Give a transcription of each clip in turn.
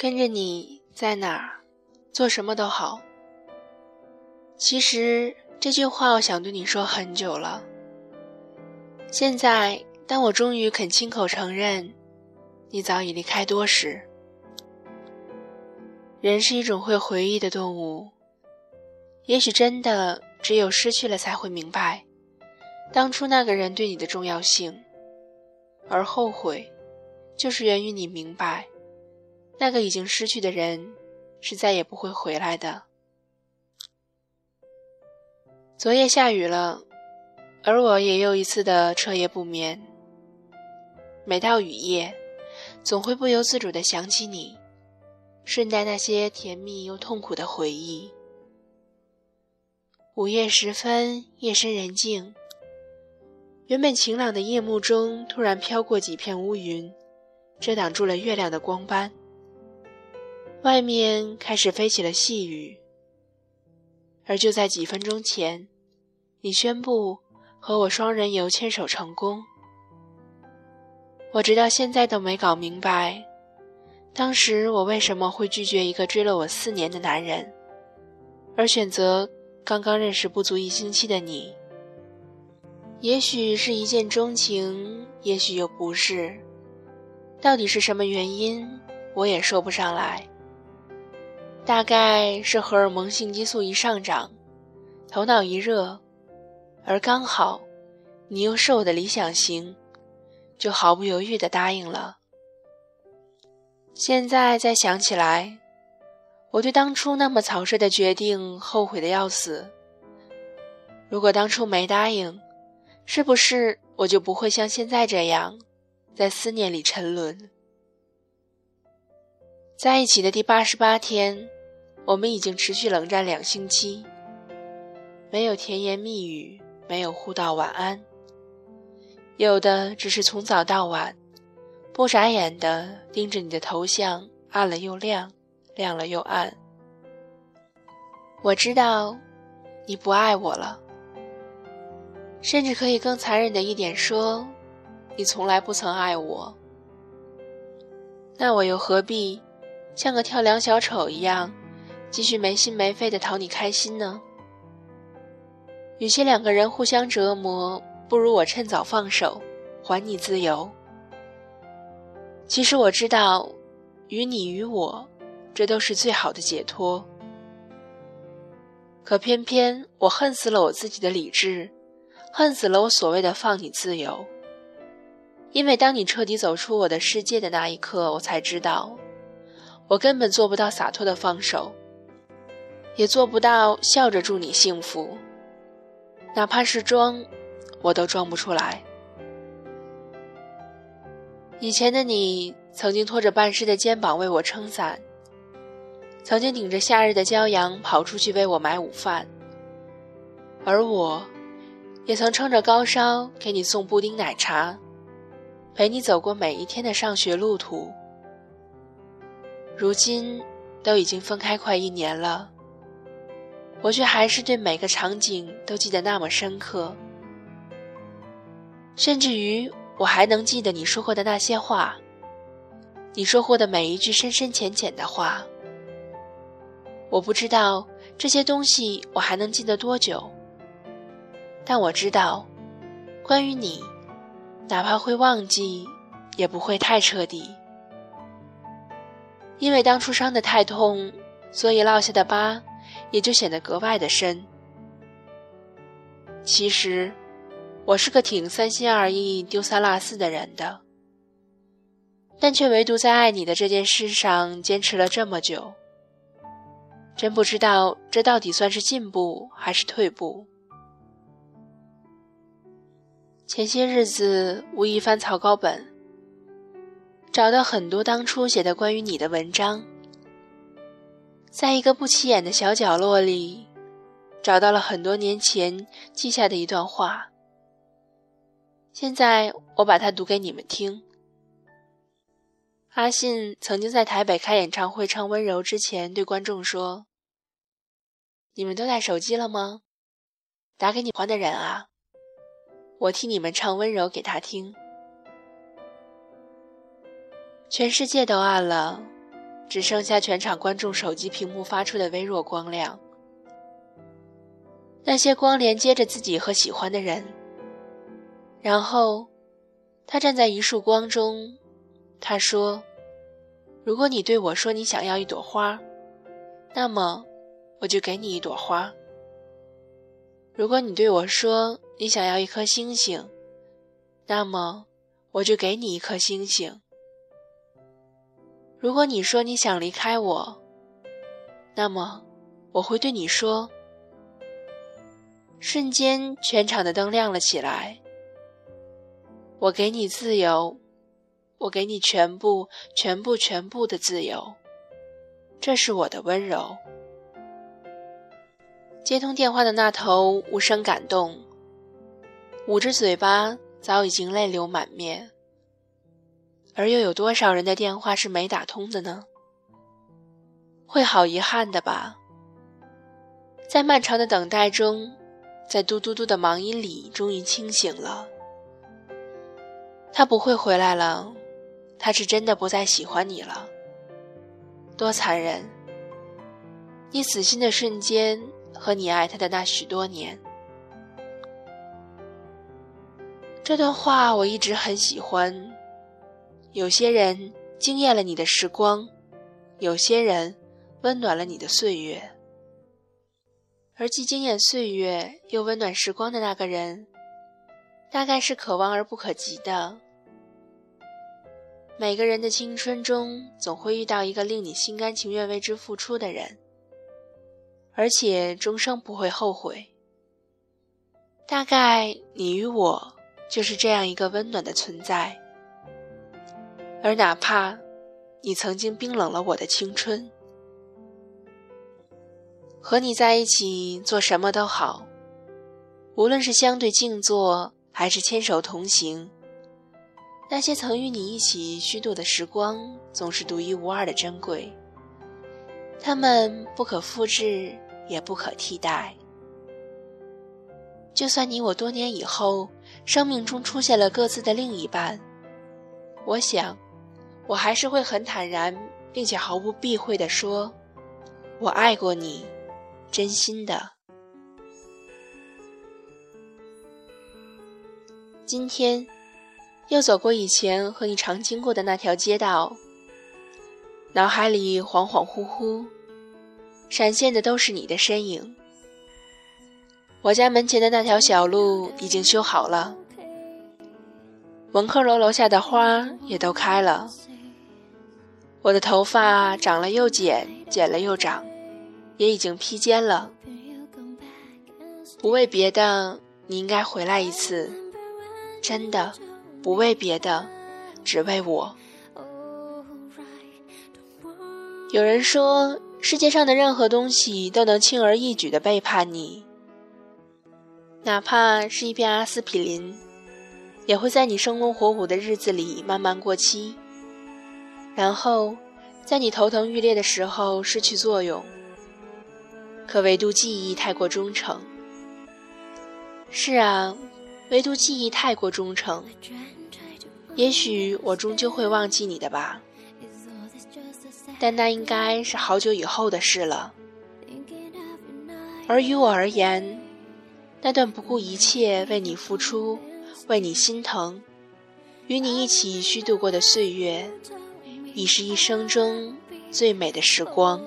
跟着你在哪儿，做什么都好。其实这句话我想对你说很久了。现在，当我终于肯亲口承认，你早已离开多时。人是一种会回忆的动物，也许真的只有失去了才会明白，当初那个人对你的重要性，而后悔，就是源于你明白。那个已经失去的人，是再也不会回来的。昨夜下雨了，而我也又一次的彻夜不眠。每到雨夜，总会不由自主的想起你，顺带那些甜蜜又痛苦的回忆。午夜时分，夜深人静，原本晴朗的夜幕中，突然飘过几片乌云，遮挡住了月亮的光斑。外面开始飞起了细雨，而就在几分钟前，你宣布和我双人游牵手成功。我直到现在都没搞明白，当时我为什么会拒绝一个追了我四年的男人，而选择刚刚认识不足一星期的你。也许是一见钟情，也许又不是，到底是什么原因，我也说不上来。大概是荷尔蒙性激素一上涨，头脑一热，而刚好，你又是我的理想型，就毫不犹豫地答应了。现在再想起来，我对当初那么草率的决定后悔的要死。如果当初没答应，是不是我就不会像现在这样，在思念里沉沦？在一起的第八十八天，我们已经持续冷战两星期，没有甜言蜜语，没有互道晚安，有的只是从早到晚，不眨眼的盯着你的头像，暗了又亮，亮了又暗。我知道，你不爱我了，甚至可以更残忍的一点说，你从来不曾爱我。那我又何必？像个跳梁小丑一样，继续没心没肺的讨你开心呢？与其两个人互相折磨，不如我趁早放手，还你自由。其实我知道，与你与我，这都是最好的解脱。可偏偏我恨死了我自己的理智，恨死了我所谓的放你自由。因为当你彻底走出我的世界的那一刻，我才知道。我根本做不到洒脱的放手，也做不到笑着祝你幸福。哪怕是装，我都装不出来。以前的你曾经拖着半湿的肩膀为我撑伞，曾经顶着夏日的骄阳跑出去为我买午饭，而我，也曾撑着高烧给你送布丁奶茶，陪你走过每一天的上学路途。如今都已经分开快一年了，我却还是对每个场景都记得那么深刻，甚至于我还能记得你说过的那些话，你说过的每一句深深浅浅的话。我不知道这些东西我还能记得多久，但我知道，关于你，哪怕会忘记，也不会太彻底。因为当初伤得太痛，所以落下的疤也就显得格外的深。其实，我是个挺三心二意、丢三落四的人的，但却唯独在爱你的这件事上坚持了这么久。真不知道这到底算是进步还是退步。前些日子无意翻草稿本。找到很多当初写的关于你的文章，在一个不起眼的小角落里，找到了很多年前记下的一段话。现在我把它读给你们听。阿信曾经在台北开演唱会唱《温柔》之前，对观众说：“你们都带手机了吗？打给你欢的人啊，我替你们唱《温柔》给他听。”全世界都暗了，只剩下全场观众手机屏幕发出的微弱光亮。那些光连接着自己和喜欢的人。然后，他站在一束光中，他说：“如果你对我说你想要一朵花，那么我就给你一朵花。如果你对我说你想要一颗星星，那么我就给你一颗星星。如果你说你想离开我，那么我会对你说。”瞬间，全场的灯亮了起来。我给你自由，我给你全部、全部、全部的自由。这是我的温柔。接通电话的那头无声感动，捂着嘴巴，早已经泪流满面。而又有多少人的电话是没打通的呢？会好遗憾的吧？在漫长的等待中。在嘟嘟嘟的忙音里，终于清醒了。他不会回来了，他是真的不再喜欢你了。多残忍！你死心的瞬间和你爱他的那许多年。这段话我一直很喜欢。有些人惊艳了你的时光，有些人温暖了你的岁月。而既惊艳岁月又温暖时光的那个人，大概是可望而不可及的。每个人的青春中，总会遇到一个令你心甘情愿为之付出的人，而且终生不会后悔。大概你与我就是这样一个温暖的存在。而哪怕你曾经冰冷了我的青春。和你在一起做什么都好，无论是相对静坐还是牵手同行，那些曾与你一起虚度的时光，总是独一无二的珍贵。它们不可复制，也不可替代。就算你我多年以后，生命中出现了各自的另一半，我想，我还是会很坦然，并且毫不避讳地说：“我爱过你。”真心的。今天，又走过以前和你常经过的那条街道，脑海里恍恍惚惚，闪现的都是你的身影。我家门前的那条小路已经修好了，文科楼楼下的花也都开了。我的头发长了又剪，剪了又长。也已经披肩了，不为别的，你应该回来一次，真的，不为别的，只为我。有人说，世界上的任何东西都能轻而易举的背叛你，哪怕是一片阿司匹林，也会在你生龙活虎的日子里慢慢过期，然后在你头疼欲裂的时候失去作用。可唯独记忆太过忠诚。是啊，唯独记忆太过忠诚。也许我终究会忘记你的吧，但那应该是好久以后的事了。而于我而言，那段不顾一切为你付出、为你心疼、与你一起虚度过的岁月，已是一生中最美的时光。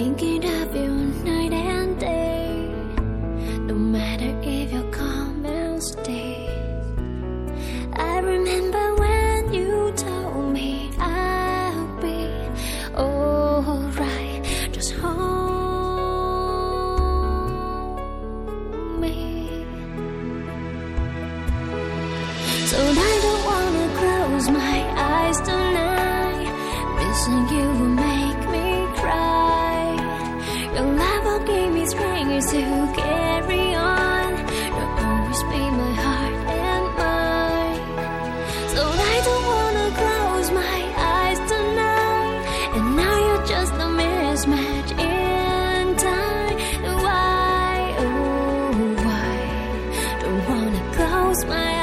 ain't getting The love will give me strength to carry on. You'll always be my heart and mind. So I don't wanna close my eyes tonight. And now you're just a mismatch in time. Why, oh why, don't wanna close my eyes.